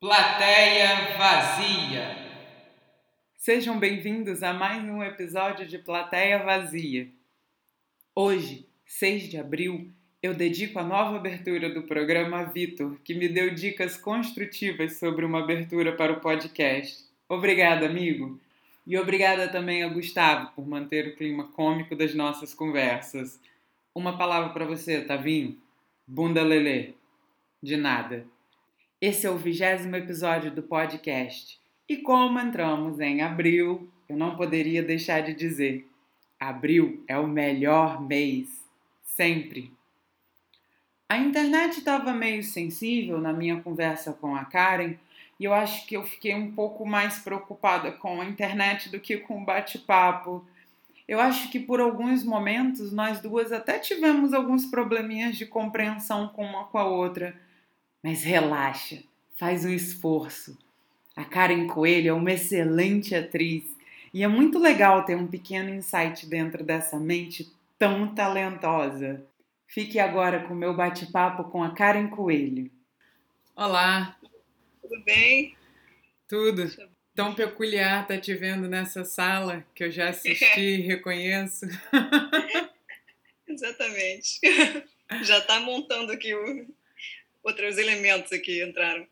Plateia Vazia. Sejam bem-vindos a mais um episódio de Plateia Vazia. Hoje, 6 de abril, eu dedico a nova abertura do programa a Vitor, que me deu dicas construtivas sobre uma abertura para o podcast. Obrigada, amigo. E obrigada também a Gustavo por manter o clima cômico das nossas conversas. Uma palavra para você, Tavinho. Bunda Lelê. De nada. Esse é o vigésimo episódio do podcast. E como entramos em abril, eu não poderia deixar de dizer: abril é o melhor mês. Sempre. A internet estava meio sensível na minha conversa com a Karen e eu acho que eu fiquei um pouco mais preocupada com a internet do que com o bate-papo. Eu acho que por alguns momentos nós duas até tivemos alguns probleminhas de compreensão com uma com a outra mas relaxa, faz um esforço. A Karen Coelho é uma excelente atriz e é muito legal ter um pequeno insight dentro dessa mente tão talentosa. Fique agora com o meu bate-papo com a Karen Coelho. Olá! Tudo bem? Tudo. Tão peculiar estar tá te vendo nessa sala que eu já assisti e reconheço. Exatamente. Já está montando aqui o, outros elementos aqui entraram.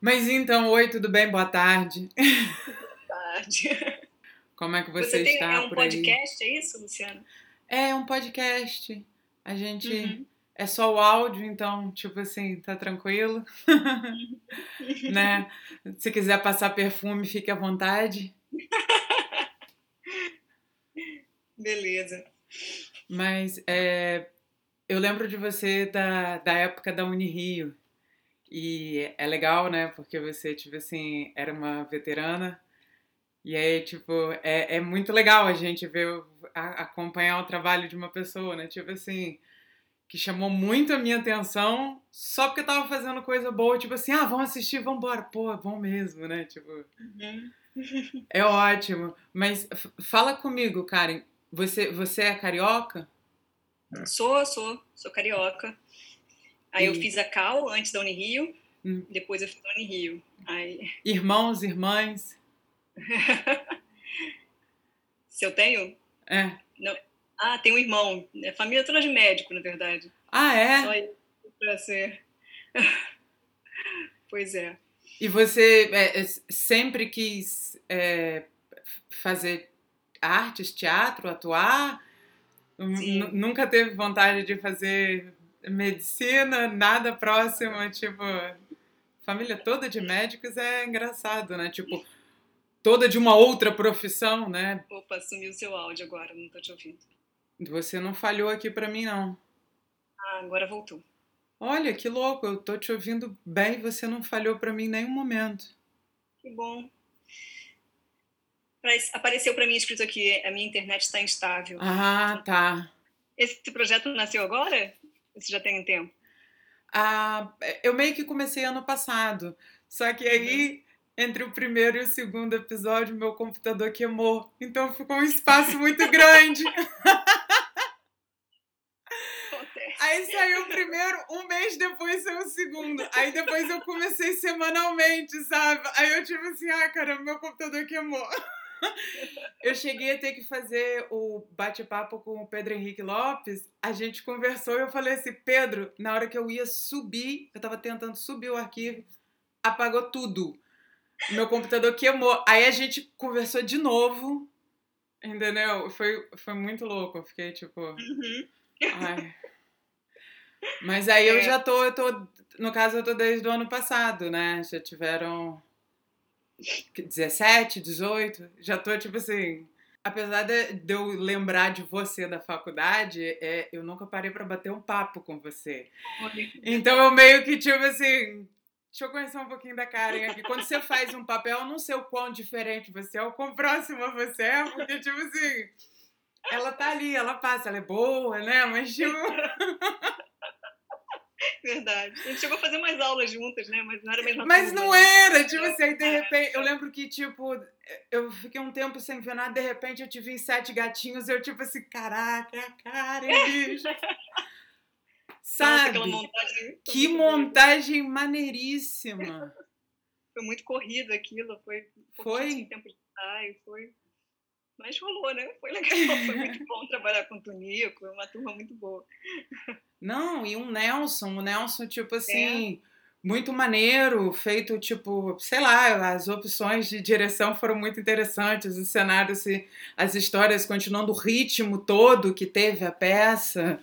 Mas então, oi, tudo bem? Boa tarde. Boa tarde. Como é que você, você tem, está é um podcast, é isso, Luciana? É um podcast. A gente uhum. é só o áudio, então, tipo assim, tá tranquilo. Né? Se quiser passar perfume, fique à vontade. Beleza. Mas é, eu lembro de você da, da época da Unirio. E é legal, né? Porque você, tipo assim, era uma veterana. E aí, tipo, é, é muito legal a gente ver, a, acompanhar o trabalho de uma pessoa, né? Tipo assim, que chamou muito a minha atenção só porque eu tava fazendo coisa boa. Tipo assim, ah, vamos assistir, vamos embora. Pô, é bom mesmo, né? Tipo, uhum. é ótimo. Mas fala comigo, Karen. Você, você é carioca? Sou, sou, sou carioca. Aí eu fiz a Cal antes da Unirio, hum. depois eu fiz a Unirio. Aí... Irmãos, irmãs? Se eu tenho? É. Não. Ah, tem um irmão. É família toda de médico, na verdade. Ah, é? Só pra ser. pois é. E você é, é sempre quis é, fazer artes, teatro, atuar? Nunca teve vontade de fazer medicina, nada próximo, tipo. Família toda de médicos é engraçado, né? Tipo, toda de uma outra profissão, né? Opa, sumiu seu áudio agora, não tô te ouvindo. Você não falhou aqui para mim, não. Ah, agora voltou. Olha, que louco, eu tô te ouvindo bem e você não falhou para mim em nenhum momento. Que bom apareceu para mim escrito aqui: a minha internet está instável. Ah, tá. Esse projeto nasceu agora? Você já tem um tempo? Ah, eu meio que comecei ano passado. Só que aí, uhum. entre o primeiro e o segundo episódio, meu computador queimou. Então ficou um espaço muito grande. Aí saiu o primeiro, um mês depois saiu o segundo. Aí depois eu comecei semanalmente, sabe? Aí eu tive assim, ah, caramba, meu computador queimou. eu cheguei a ter que fazer o bate-papo com o Pedro Henrique Lopes. A gente conversou e eu falei assim: Pedro, na hora que eu ia subir, eu tava tentando subir o arquivo, apagou tudo. Meu computador queimou. Aí a gente conversou de novo. Entendeu? Foi, foi muito louco. Eu fiquei tipo. Uhum. Ai. Mas aí eu é. já tô, eu tô. No caso, eu tô desde o ano passado, né? Já tiveram 17, 18, já tô tipo assim. Apesar de, eu lembrar de você da faculdade, é, eu nunca parei para bater um papo com você. Então eu meio que tipo assim. Deixa eu conhecer um pouquinho da Karen aqui. Quando você faz um papel, eu não sei o quão diferente você é, ou quão próxima você é, porque, tipo assim, ela tá ali, ela passa, ela é boa, né? Mas, tipo. Verdade. A gente chegou a fazer umas aulas juntas, né? Mas não era a mesma Mas coisa. Mas não era, tipo assim, aí de é. repente, eu lembro que, tipo, eu fiquei um tempo sem ver nada, de repente eu tive sete gatinhos, eu tipo assim, caraca, cara, bicho. Sabe? Nossa, montagem que montagem maneiríssima. foi muito corrido aquilo, foi foi tempo de ensaio, foi mas rolou, né? Foi legal, foi muito bom trabalhar com o Tonico, uma turma muito boa. Não, e um Nelson, o Nelson, tipo assim, é. muito maneiro, feito, tipo, sei lá, as opções de direção foram muito interessantes, o cenário, as histórias, continuando o ritmo todo que teve a peça.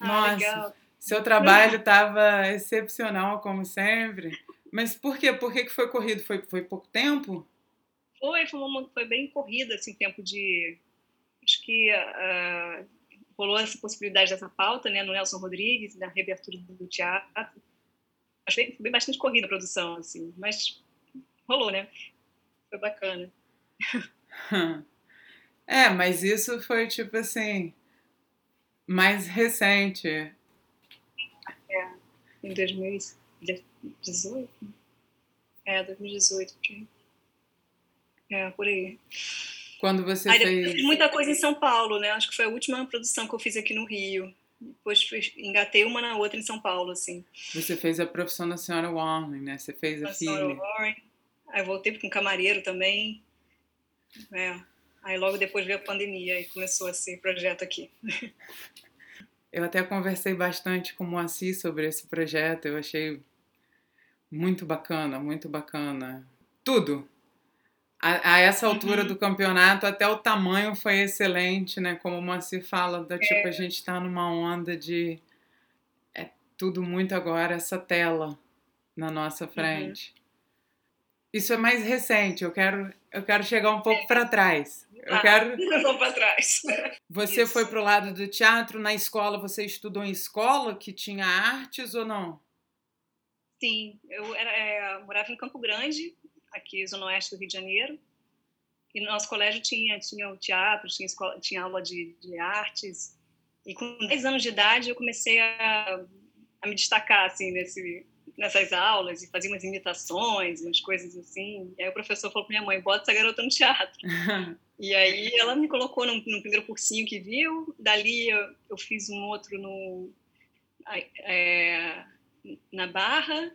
Ah, Nossa, legal. seu trabalho estava excepcional, como sempre. Mas por quê? Por que, que foi corrido? Foi, foi pouco tempo? Foi, foi, uma, foi bem corrida, assim, tempo de... Acho que uh, rolou essa possibilidade dessa pauta, né, no Nelson Rodrigues, na reabertura do teatro. Acho que foi bastante corrida a produção, assim, mas rolou, né? Foi bacana. É, mas isso foi, tipo assim, mais recente. É, em 2018. É, 2018. É, por aí. Quando você aí, fez. Fiz muita coisa em São Paulo, né? Acho que foi a última produção que eu fiz aqui no Rio. Depois engatei uma na outra em São Paulo, assim. Você fez a profissão da senhora Warren, né? Você fez a, a filha. Senhora Warren. Aí voltei com camareiro também. É. Aí logo depois veio a pandemia e começou esse projeto aqui. Eu até conversei bastante com o Moacir sobre esse projeto. Eu achei muito bacana, muito bacana. Tudo, a, a essa altura uhum. do campeonato, até o tamanho foi excelente, né? Como o Moacir fala, da, tipo, a é. gente está numa onda de é tudo muito agora, essa tela na nossa uhum. frente. Uhum. Isso é mais recente, eu quero, eu quero chegar um pouco é. para trás. Eu ah, quero. Não para trás. Você Isso. foi pro lado do teatro na escola? Você estudou em escola que tinha artes ou não? Sim, eu era, é, morava em Campo Grande aqui zona oeste do Rio de Janeiro. E no nosso colégio tinha, tinha o teatro, tinha, escola, tinha aula de, de artes. E com 10 anos de idade eu comecei a, a me destacar assim nesse, nessas aulas e fazia umas imitações, umas coisas assim. E aí o professor falou para minha mãe: bota essa garota no teatro. e aí ela me colocou no, no, primeiro cursinho que viu. Dali eu, eu fiz um outro no, é, na Barra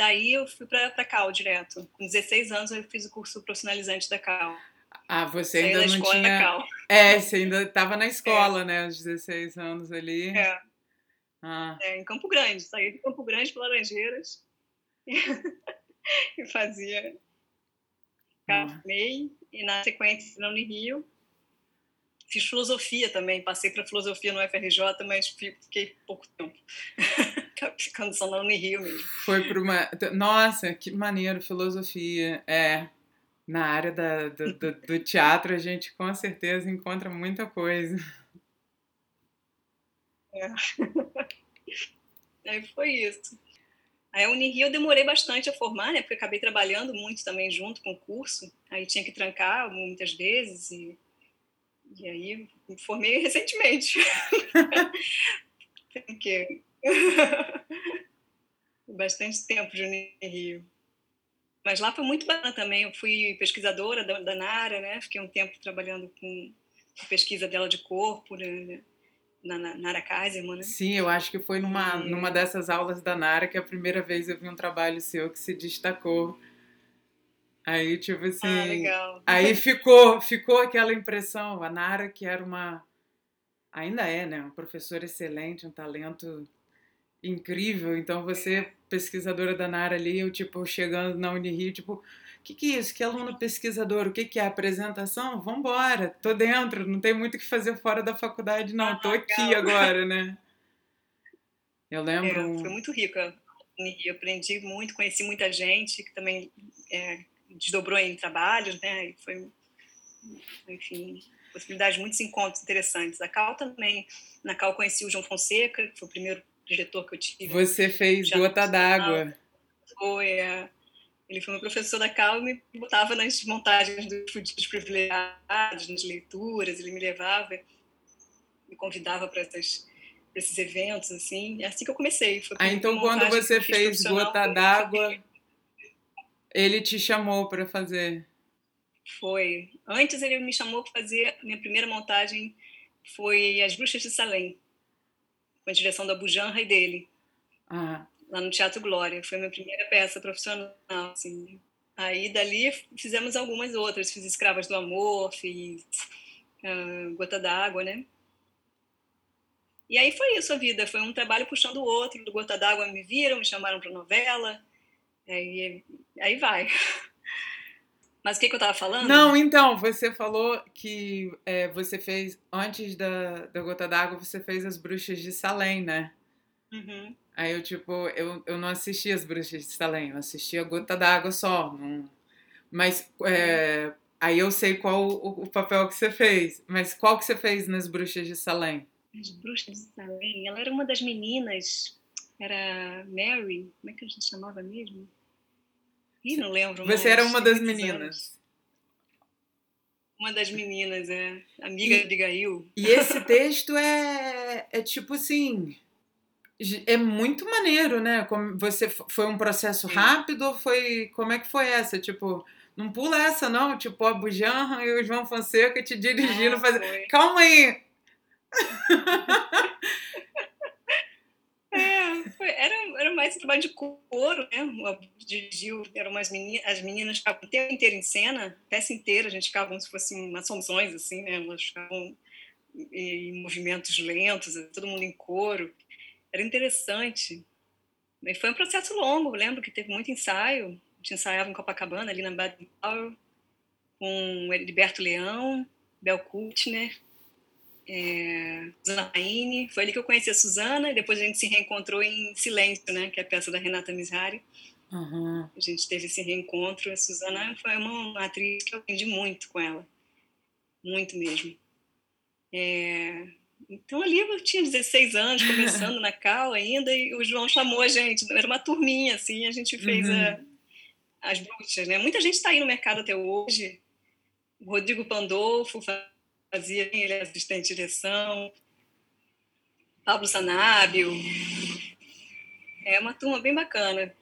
Daí eu fui para a Cal direto. Com 16 anos eu fiz o curso profissionalizante da Cal. Ah, você ainda não tinha. É, você ainda estava na escola, é. né? Aos 16 anos ali. É. Ah. é. Em Campo Grande. Saí de Campo Grande para Laranjeiras e fazia. Ah. MEI e na sequência na Unirio Fiz filosofia também, passei para filosofia no FRJ, mas fiquei pouco tempo. Ficando só na Unirio mesmo. Foi para uma. Nossa, que maneiro, filosofia. É. Na área da, do, do, do teatro, a gente com certeza encontra muita coisa. É. Aí foi isso. Aí a Unirio eu demorei bastante a formar, né? Porque acabei trabalhando muito também junto com o curso. Aí tinha que trancar muitas vezes e e aí me formei recentemente. Tem que bastante tempo de Unirio. Mas lá foi muito bacana também. Eu fui pesquisadora da, da Nara, né? Fiquei um tempo trabalhando com pesquisa dela de corpo, né? na, na Nara Kaiserman, né? Sim, eu acho que foi numa, e... numa dessas aulas da Nara que a primeira vez eu vi um trabalho seu que se destacou Aí, tipo ah, assim. Ah, legal. Aí ficou, ficou aquela impressão. A Nara, que era uma. Ainda é, né? Uma professora excelente, um talento incrível. Então, você, pesquisadora da Nara ali, eu, tipo, chegando na Unirio, tipo, o que, que é isso? Que aluno pesquisador? O que, que é? Apresentação? Vambora, tô dentro, não tem muito o que fazer fora da faculdade, não. Ah, tô aqui agora, né? Eu lembro. É, foi muito rica. Eu aprendi muito, conheci muita gente que também é, desdobrou em trabalhos, né? E foi, enfim, possibilidade de muitos encontros interessantes. A Cal também, na Cal conheci o João Fonseca, que foi o primeiro diretor que eu tive. Você fez Gota d'Água. Foi, é. Ele foi meu professor da Cal e me botava nas montagens dos fudidos privilegiados, nas leituras, ele me levava, me convidava para essas esses eventos, assim. É assim que eu comecei. ah, então quando você fez Gota d'Água, ele te chamou para fazer? Foi. Antes ele me chamou para fazer minha primeira montagem foi As Bruxas de Salem, com a direção da Bujanra e dele. Ah. Lá no Teatro Glória. Foi a minha primeira peça profissional, assim. Aí, dali, fizemos algumas outras. Fiz Escravas do Amor, fiz uh, Gota d'Água, né? E aí foi isso a vida. Foi um trabalho puxando o outro. Do Gota d'Água me viram, me chamaram para novela. Aí, aí vai. Mas o que, que eu estava falando? Não, então, você falou que é, você fez, antes da, da Gota d'Água, você fez as Bruxas de Salem, né? Uhum. Aí eu, tipo, eu, eu não assisti as Bruxas de Salem, eu assisti a Gota d'Água só. Não... Mas é, aí eu sei qual o, o, papel que você fez. Mas qual que você fez nas Bruxas de Salem? As Bruxas de Salem? Ela era uma das meninas, era Mary, como é que a gente chamava mesmo? Ih, não lembro. Você era uma das meninas. Anos. Uma das meninas, é. Amiga de Abigail. E esse texto é, é tipo assim. É muito maneiro, né? Como você foi um processo rápido ou foi. Como é que foi essa? Tipo, não pula essa, não. Tipo, a Bujanra e o João Fonseca te dirigindo, ah, fazendo. Calma aí! Foi, era, era mais trabalho de coro, né? Dirigiu, eram umas meninas, as meninas ficavam o tempo inteiro em cena, a peça inteira, a gente ficava como se fossem umas assim, né? Elas ficavam em movimentos lentos, todo mundo em coro. Era interessante. E foi um processo longo, lembro que teve muito ensaio. A gente ensaiava em Copacabana, ali na Baden Powell, com Heriberto Leão, Bel Kultner, é, Raine. Foi ali que eu conheci a Suzana e depois a gente se reencontrou em Silêncio, né, que é a peça da Renata Misrari. Uhum. A gente teve esse reencontro. A Suzana foi uma, uma atriz que eu aprendi muito com ela. Muito mesmo. É, então ali eu tinha 16 anos, começando na Cal ainda, e o João chamou a gente, era uma turminha, assim, a gente fez uhum. a, as bruxas, né? Muita gente está aí no mercado até hoje. O Rodrigo Pandolfo fazia, ele é assistente de direção, Pablo Sanábio. É uma turma bem bacana.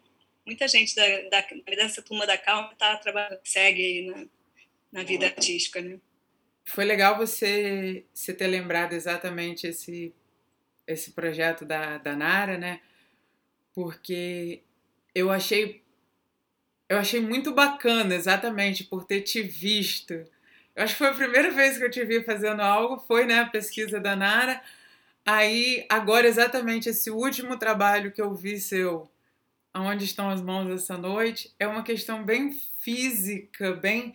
Muita gente da, da, dessa turma da Calma tá trabalhando, segue na, na vida artística, né? Foi legal você, você ter lembrado exatamente esse, esse projeto da, da Nara, né? Porque eu achei eu achei muito bacana exatamente por ter te visto acho que foi a primeira vez que eu te vi fazendo algo, foi né, a pesquisa da Nara. Aí, agora, exatamente esse último trabalho que eu vi seu, Aonde Estão as Mãos essa noite, é uma questão bem física, bem.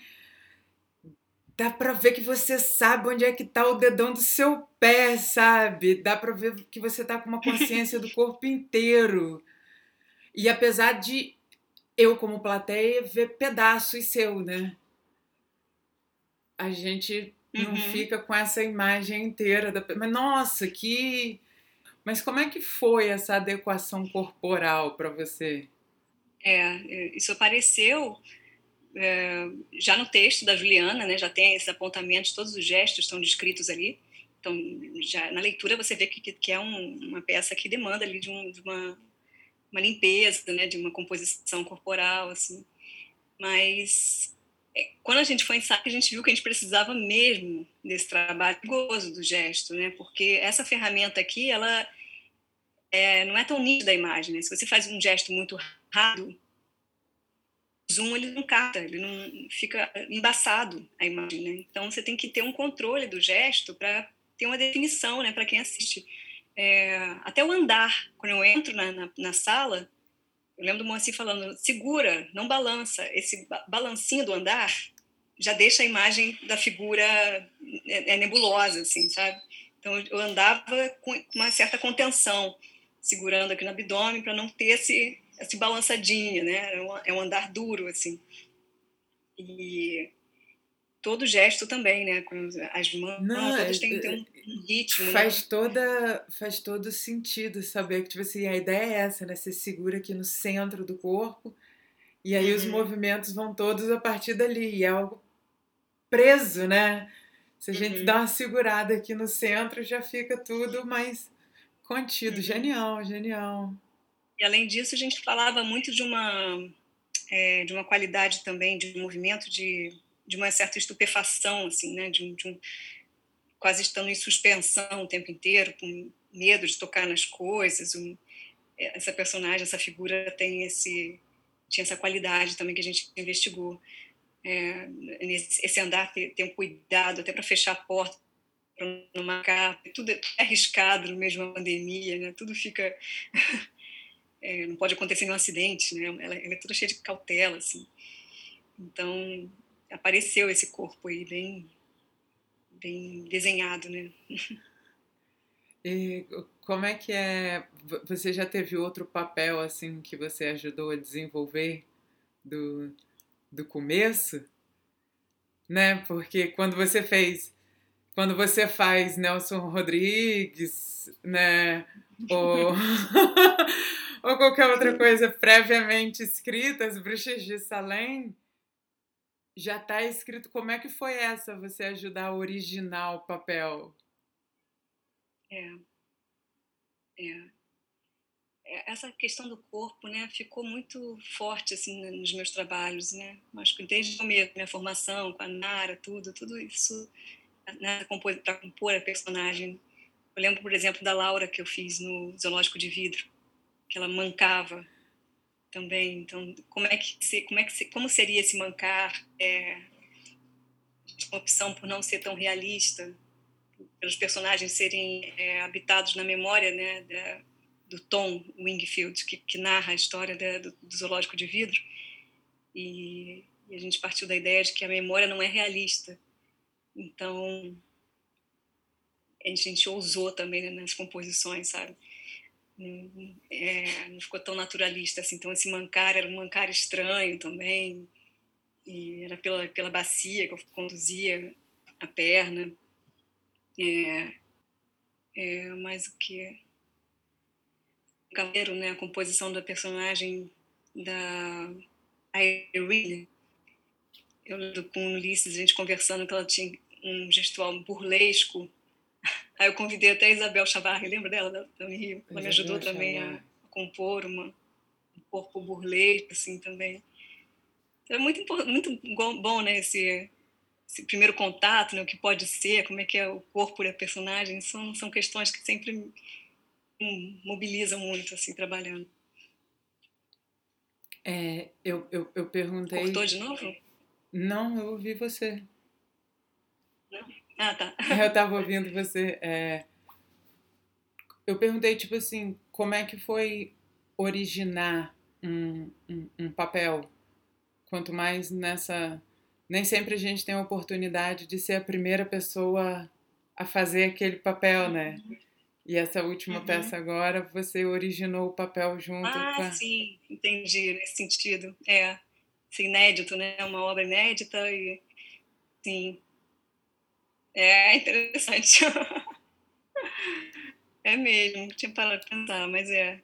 Dá pra ver que você sabe onde é que tá o dedão do seu pé, sabe? Dá pra ver que você tá com uma consciência do corpo inteiro. E apesar de eu, como plateia, ver pedaços seu, né? A gente não uhum. fica com essa imagem inteira da mas nossa que mas como é que foi essa adequação corporal para você? É, é isso apareceu é, já no texto da Juliana né já tem esses apontamentos todos os gestos estão descritos ali. Então já na leitura você vê que, que é um, uma peça que demanda ali de, um, de uma uma limpeza né de uma composição corporal assim. Mas quando a gente foi ensaiar, a gente viu que a gente precisava mesmo desse trabalho gozo do gesto, né? Porque essa ferramenta aqui, ela é, não é tão nítida a imagem, né? Se você faz um gesto muito rápido, o zoom ele não capta, ele não fica embaçado a imagem, né? Então você tem que ter um controle do gesto para ter uma definição, né? Para quem assiste. É, até o andar, quando eu entro na, na, na sala, eu lembro do Moacir falando, segura, não balança. Esse balancinho do andar já deixa a imagem da figura é, é nebulosa, assim, sabe? Então eu andava com uma certa contenção, segurando aqui no abdômen para não ter esse, esse balançadinho, né? É um, é andar duro, assim. E todo gesto também, né? As mãos, Não, todas têm, têm um, um ritmo. Né? Faz, né? toda, faz todo sentido saber que, tipo assim, a ideia é essa, né? Você segura aqui no centro do corpo e aí uhum. os movimentos vão todos a partir dali. E é algo preso, né? Se a gente uhum. dá uma segurada aqui no centro, já fica tudo mais contido. Uhum. Genial, genial. E além disso, a gente falava muito de uma, é, de uma qualidade também, de movimento de de uma certa estupefação, assim, né? De de um, quase estando em suspensão o tempo inteiro, com medo de tocar nas coisas. Um, essa personagem, essa figura tem esse tinha essa qualidade também que a gente investigou. É, nesse, esse andar ter, ter um cuidado até para fechar a porta para não marcar, tudo é arriscado no de uma pandemia, né? Tudo fica é, não pode acontecer nenhum acidente, né? Ela, ela é toda cheia de cautela, assim. Então apareceu esse corpo aí bem bem desenhado, né? E como é que é? Você já teve outro papel assim que você ajudou a desenvolver do, do começo? Né? Porque quando você fez, quando você faz Nelson Rodrigues, né? Ou, ou qualquer outra coisa previamente escrita, as bruxas de Salem, já está escrito como é que foi essa você ajudar a originar o papel? É. é. É. Essa questão do corpo, né, ficou muito forte assim nos meus trabalhos, né? Que desde o começo, minha formação com a Nara, tudo, tudo isso né, para compor a personagem. Eu lembro, por exemplo, da Laura que eu fiz no Zoológico de Vidro, que ela mancava também. Então, como é que como é que como seria esse mancar? É, opção por não ser tão realista, pelos personagens serem é, habitados na memória, né, da, do Tom Wingfield que, que narra a história da, do, do, zoológico de vidro. E, e a gente partiu da ideia de que a memória não é realista. Então, a gente ousou também né, nas composições, sabe? É, não ficou tão naturalista assim. Então, esse mancar era um mancar estranho também. E era pela, pela bacia que eu conduzia a perna. É, é, mais o que? O cavaleiro, né? A composição da personagem da Irene. Eu lembro com Ulisses, a gente conversando que ela tinha um gestual burlesco. Aí eu convidei até a Isabel Chavarri, lembra dela, da, da Rio? Ela me ajudou também a, a, compor uma, um corpo burlesco, assim, também. Então, é muito, muito bom, né, esse, esse primeiro contato, né, o que pode ser, como é que é o corpo da personagem, são, são questões que sempre mobilizam muito, assim, trabalhando. É, eu, eu, eu perguntei... Cortou de novo? Não, eu ouvi você. Não? Ah, tá. eu tava ouvindo você. É... Eu perguntei, tipo assim, como é que foi originar um, um, um papel? Quanto mais nessa nem sempre a gente tem a oportunidade de ser a primeira pessoa a fazer aquele papel, né? E essa última uhum. peça agora, você originou o papel junto ah, com a... sim, entendi, nesse sentido. É, assim, inédito, né? Uma obra inédita e, sim, é interessante. é mesmo, tinha parado de pensar, mas é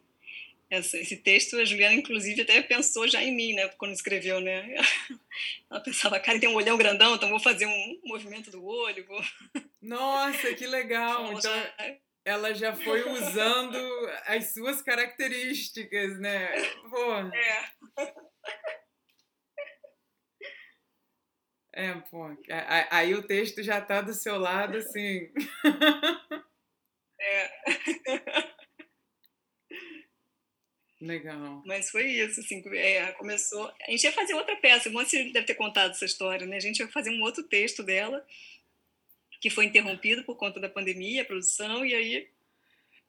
esse texto, a Juliana, inclusive, até pensou já em mim, né, quando escreveu, né? Ela pensava, cara, tem um olhão grandão, então vou fazer um movimento do olho. Vou... Nossa, que legal! então, ela já foi usando as suas características, né? Pô. É. É, pô. Aí o texto já tá do seu lado, assim. É. Legal. Mas foi isso, assim, é, começou... A gente ia fazer outra peça, você deve ter contado essa história, né? A gente ia fazer um outro texto dela, que foi interrompido por conta da pandemia, a produção, e aí...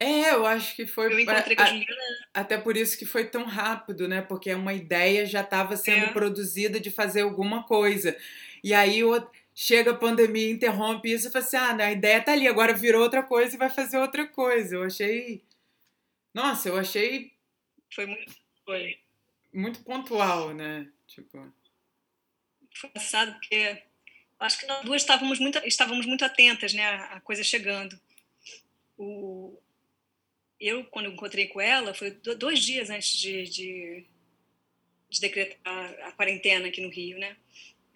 É, eu acho que foi... Eu encontrei com a Juliana... Até por isso que foi tão rápido, né? Porque uma ideia já estava sendo é. produzida de fazer alguma coisa. E aí chega a pandemia, interrompe isso e fala assim: ah, a ideia tá ali, agora virou outra coisa e vai fazer outra coisa. Eu achei. Nossa, eu achei foi muito. Foi. Muito pontual, né? Tipo. Foi engraçado porque acho que nós duas estávamos muito, estávamos muito atentas, né? A coisa chegando. O, eu, quando eu encontrei com ela, foi dois dias antes de, de, de decretar a quarentena aqui no Rio, né?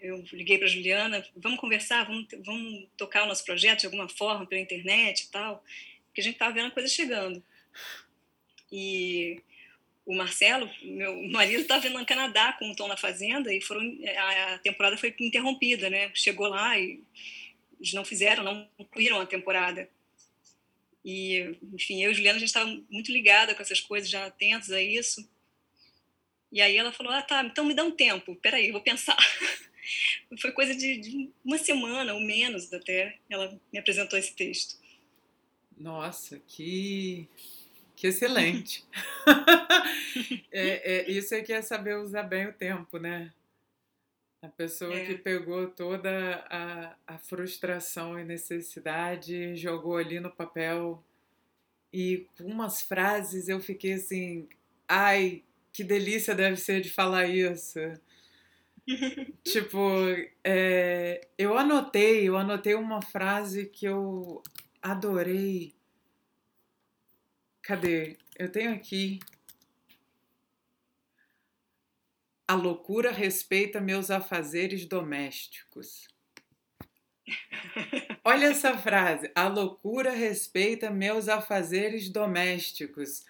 Eu liguei para Juliana, vamos conversar, vamos, vamos tocar o nosso projeto de alguma forma pela internet e tal, porque a gente estava vendo a coisa chegando. E o Marcelo, meu marido, estava no Canadá com o Tom na Fazenda e foram, a temporada foi interrompida, né? Chegou lá e eles não fizeram, não concluíram a temporada. E, enfim, eu e Juliana, a gente estava muito ligada com essas coisas, já atentos a isso. E aí ela falou, ah, tá, então me dá um tempo, peraí, vou pensar. Foi coisa de, de uma semana ou menos até, ela me apresentou esse texto. Nossa, que, que excelente! é, é, isso é que é saber usar bem o tempo, né? A pessoa é. que pegou toda a, a frustração e necessidade, jogou ali no papel e com umas frases eu fiquei assim, ai, que delícia deve ser de falar isso. tipo, é, eu anotei, eu anotei uma frase que eu adorei. Cadê? Eu tenho aqui. A loucura respeita meus afazeres domésticos. Olha essa frase. A loucura respeita meus afazeres domésticos.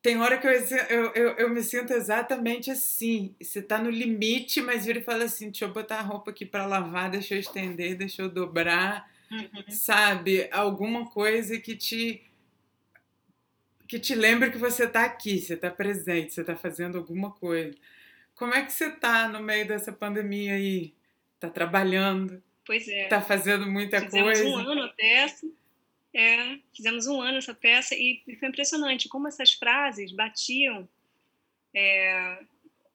Tem hora que eu, eu, eu, eu me sinto exatamente assim. Você tá no limite, mas vira e fala assim: deixa eu botar a roupa aqui para lavar, deixa eu estender, deixa eu dobrar. Uhum. Sabe? Alguma coisa que te que te lembre que você está aqui, você está presente, você está fazendo alguma coisa. Como é que você está no meio dessa pandemia aí? Está trabalhando? Pois é. Está fazendo muita fizemos coisa? Fizemos um ano a peça. É, fizemos um ano essa peça e, foi impressionante como essas frases batiam. É,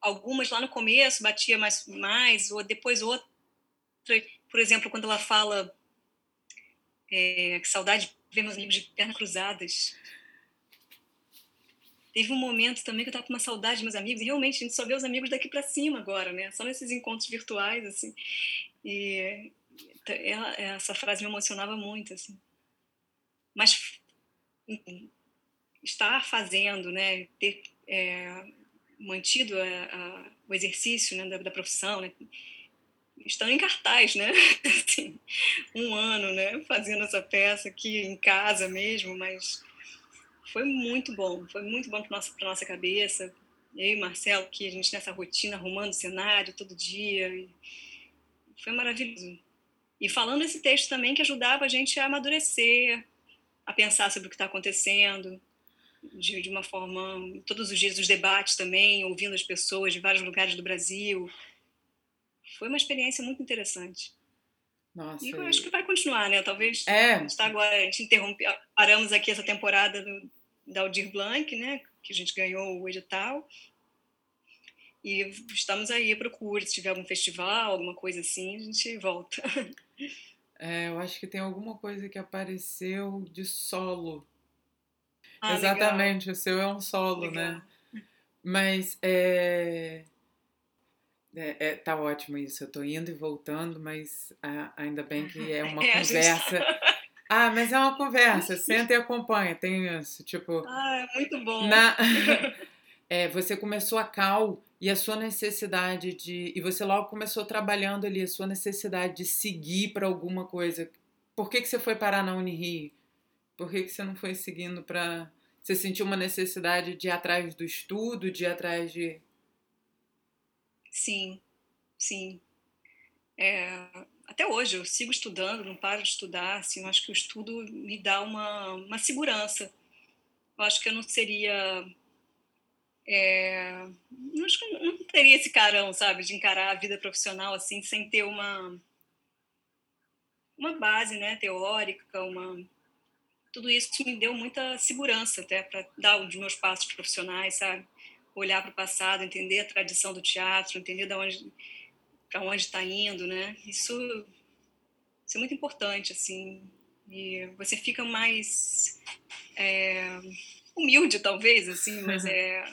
algumas lá no começo batia mais, mais ou depois outra. Por exemplo, quando ela fala é, que saudade vemos amigos de pernas cruzadas. Teve um momento também que eu tava com uma saudade dos meus amigos, e realmente a gente só vê os amigos daqui para cima agora, né? Só nesses encontros virtuais, assim. E ela, essa frase me emocionava muito, assim. Mas estar fazendo, né? Ter é, mantido a, a, o exercício né, da, da profissão, né? em cartaz, né? Assim, um ano, né? Fazendo essa peça aqui em casa mesmo, mas foi muito bom, foi muito bom para nossa para nossa cabeça. Eu e Marcelo, que a gente nessa rotina arrumando cenário todo dia, foi maravilhoso. E falando esse texto também que ajudava a gente a amadurecer, a pensar sobre o que está acontecendo, de, de, uma forma, todos os dias os debates também, ouvindo as pessoas de vários lugares do Brasil. Foi uma experiência muito interessante. Nossa, e eu acho que vai continuar, né? Talvez é. está agora a gente interrompe, paramos aqui essa temporada do, da Aldir Blanc, né, que a gente ganhou o edital. E estamos aí à procura, se tiver algum festival, alguma coisa assim, a gente volta. É, eu acho que tem alguma coisa que apareceu de solo. Ah, Exatamente, legal. o seu é um solo, legal. né? Mas é, é, é, tá ótimo isso. Eu tô indo e voltando, mas ah, ainda bem que é uma é, conversa. Gente... Ah, mas é uma conversa, senta e acompanha, tem isso, tipo... Ah, é muito bom. Na... é, você começou a Cal e a sua necessidade de... E você logo começou trabalhando ali, a sua necessidade de seguir para alguma coisa. Por que, que você foi parar na Unirio? Por que, que você não foi seguindo para... Você sentiu uma necessidade de ir atrás do estudo, de ir atrás de... Sim, sim. É, até hoje eu sigo estudando, não paro de estudar, assim, eu acho que o estudo me dá uma, uma segurança. Eu acho que eu não seria é, não, acho que não teria esse carão, sabe, de encarar a vida profissional assim, sem ter uma uma base, né, teórica, uma tudo isso me deu muita segurança até para dar os meus passos profissionais, sabe, olhar para o passado, entender a tradição do teatro, entender da onde para onde está indo, né? Isso, isso é muito importante, assim. E você fica mais é, humilde, talvez, assim, mas é,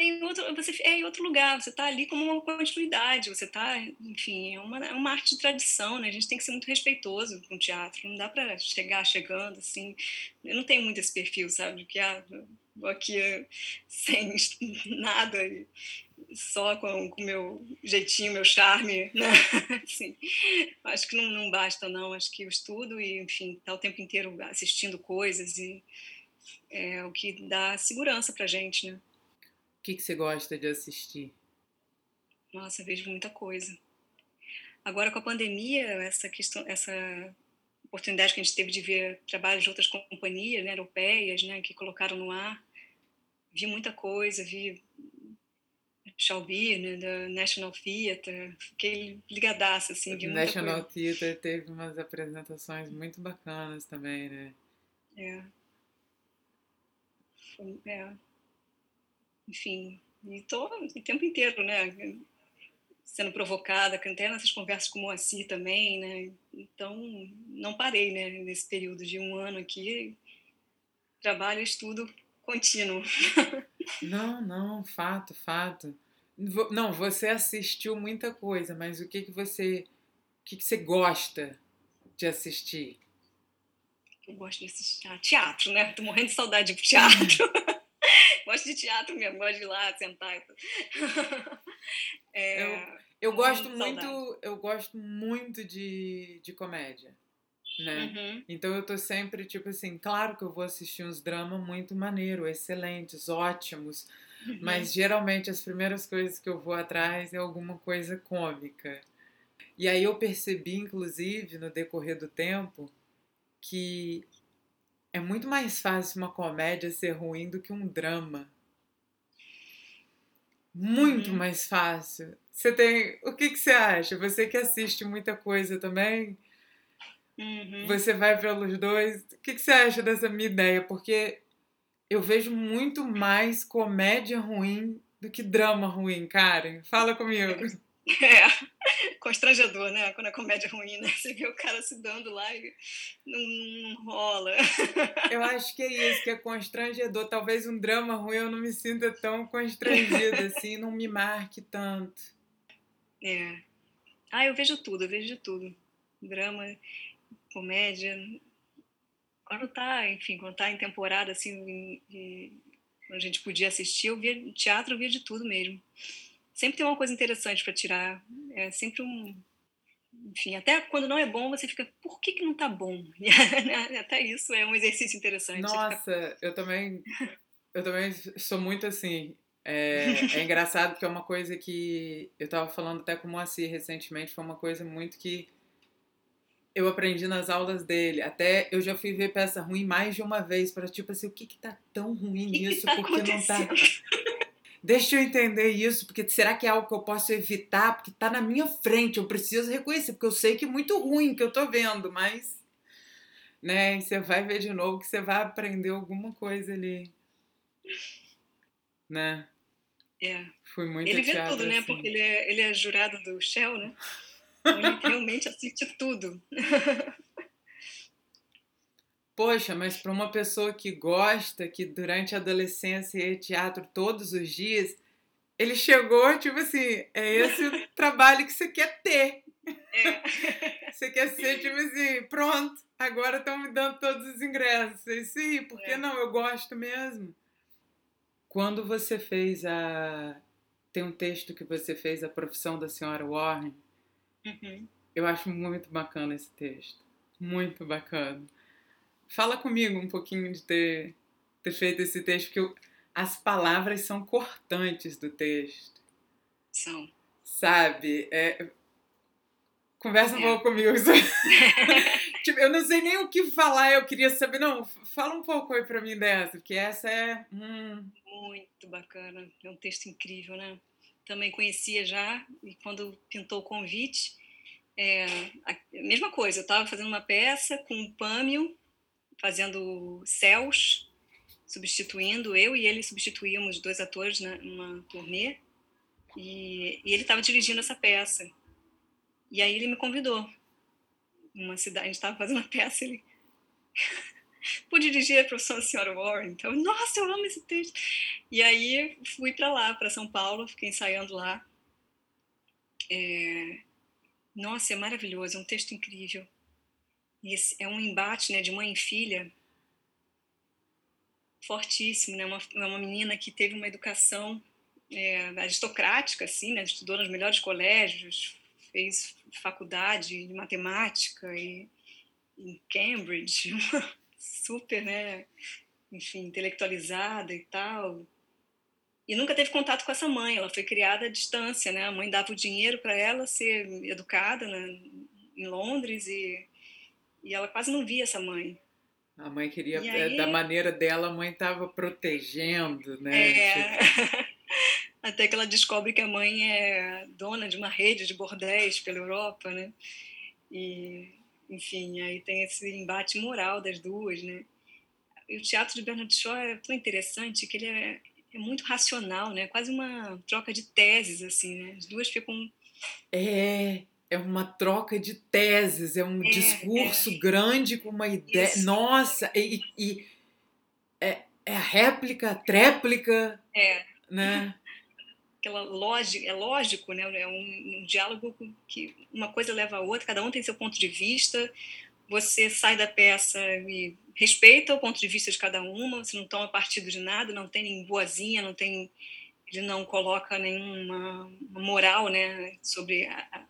é em outro, você é em outro lugar, você está ali como uma continuidade, você está, enfim, é uma, é uma arte de tradição, né? A gente tem que ser muito respeitoso com o teatro, não dá para chegar chegando assim. Eu não tenho muito esse perfil, sabe? Que ah, vou aqui sem nada e só com o meu jeitinho, meu charme, né? assim, acho que não, não basta, não. Acho que o estudo e, enfim, tá o tempo inteiro assistindo coisas e é o que dá segurança para gente, né? O que, que você gosta de assistir? Nossa, vejo muita coisa. Agora com a pandemia, essa questão, essa oportunidade que a gente teve de ver trabalhos de outras companhias né, europeias né, que colocaram no ar. Vi muita coisa, vi Shelby, né, da National Theatre, fiquei ligadaça, assim, de muita National coisa. Theatre teve umas apresentações muito bacanas também, né? É. Foi, é. Enfim, e tô o tempo inteiro, né, sendo provocada, até nessas conversas com o Moacir também, né, então não parei, né, nesse período de um ano aqui, trabalho e estudo contínuo. Não, não, fato, fato. Não, você assistiu muita coisa, mas o que que você, o que que você gosta de assistir? Eu gosto de assistir ah, teatro, né? Tô morrendo de saudade de teatro. gosto de teatro mesmo, gosto de ir lá sentar. É, eu, eu gosto muito, eu gosto muito de, de comédia né? Uhum. Então eu tô sempre, tipo assim, claro que eu vou assistir uns dramas muito maneiro, excelentes, ótimos, uhum. mas geralmente as primeiras coisas que eu vou atrás é alguma coisa cômica. E aí eu percebi, inclusive, no decorrer do tempo, que é muito mais fácil uma comédia ser ruim do que um drama. Muito uhum. mais fácil. Você tem. O que, que você acha? Você que assiste muita coisa também? Uhum. Você vai pelos dois. O que, que você acha dessa minha ideia? Porque eu vejo muito mais comédia ruim do que drama ruim, Karen. Fala comigo. É, constrangedor, né? Quando a comédia é ruim, né? Você vê o cara se dando lá e não, não, rola. Eu acho que é isso, que é constrangedor. Talvez um drama ruim eu não me sinta tão constrangida assim, não me marque tanto. É. Ah, eu vejo tudo, eu vejo de tudo. Drama comédia. Quando tá, enfim, quando tá em temporada, assim, quando a gente podia assistir, eu via teatro, eu via de tudo mesmo. Sempre tem uma coisa interessante para tirar. É sempre um. Enfim, até quando não é bom, você fica, por que, que não tá bom? até isso é um exercício interessante. Nossa, fica... eu também. Eu também sou muito assim. É, é engraçado porque é uma coisa que eu estava falando até com o Moacir recentemente, foi uma coisa muito que eu aprendi nas aulas dele. Até eu já fui ver peça ruim mais de uma vez para tipo assim, o que que tá tão ruim nisso? Tá porque não tá Deixa eu entender isso, porque será que é algo que eu posso evitar? Porque tá na minha frente, eu preciso reconhecer, porque eu sei que é muito ruim que eu tô vendo, mas né, e você vai ver de novo que você vai aprender alguma coisa ali. Né? É. Fui muito Ele vê tudo, né? Porque ele é, ele é jurado do Shell, né? Ele realmente assiste tudo. Poxa, mas para uma pessoa que gosta, que durante a adolescência ia teatro todos os dias, ele chegou, tipo assim, é esse o trabalho que você quer ter. É. Você quer ser, tipo assim, pronto, agora estão me dando todos os ingressos. E, sim, por que é. não? Eu gosto mesmo. Quando você fez a. Tem um texto que você fez, A Profissão da Senhora Warren Uhum. Eu acho muito bacana esse texto. Muito bacana. Fala comigo um pouquinho de ter, ter feito esse texto, porque eu, as palavras são cortantes do texto. São. Sabe? É, conversa um é. pouco comigo. tipo, eu não sei nem o que falar, eu queria saber. Não, fala um pouco aí pra mim dessa, porque essa é. Hum... Muito bacana. É um texto incrível, né? Também conhecia já, e quando pintou o convite, é, a mesma coisa, eu estava fazendo uma peça com o Pâmio, fazendo céus, substituindo, eu e ele substituíamos dois atores numa turnê, e, e ele estava dirigindo essa peça. E aí ele me convidou. Uma cidade, a gente estava fazendo a peça, ele pude dirigir a professora Senhora Warren. Então, nossa, eu amo esse texto. E aí fui para lá, para São Paulo, fiquei ensaiando lá. É... Nossa, é maravilhoso, é um texto incrível. É um embate né, de mãe e filha fortíssimo, né? Uma, é uma menina que teve uma educação é, aristocrática, assim, né? Estudou nos melhores colégios, fez faculdade de matemática e em Cambridge, super, né, enfim, intelectualizada e tal. E nunca teve contato com essa mãe, ela foi criada à distância, né? A mãe dava o dinheiro para ela ser educada né, em Londres e, E ela quase não via essa mãe. A mãe queria, aí, da maneira dela, a mãe estava protegendo, né? É... Tipo... Até que ela descobre que a mãe é dona de uma rede de bordéis pela Europa, né? E, enfim, aí tem esse embate moral das duas, né? E o teatro de Bernard Shaw é tão interessante que ele é, é muito racional, né? Quase uma troca de teses, assim, né? As duas ficam... É, é uma troca de teses, é um é, discurso é. grande com uma ideia. Isso. Nossa, e, e é, é, a réplica, a tréplica, é. né? Aquela lógica, é lógico, né? É um, um, diálogo que uma coisa leva a outra, cada um tem seu ponto de vista. Você sai da peça e respeita o ponto de vista de cada uma, você não toma partido de nada, não tem boazinha, não tem ele não coloca nenhuma moral, né, sobre a,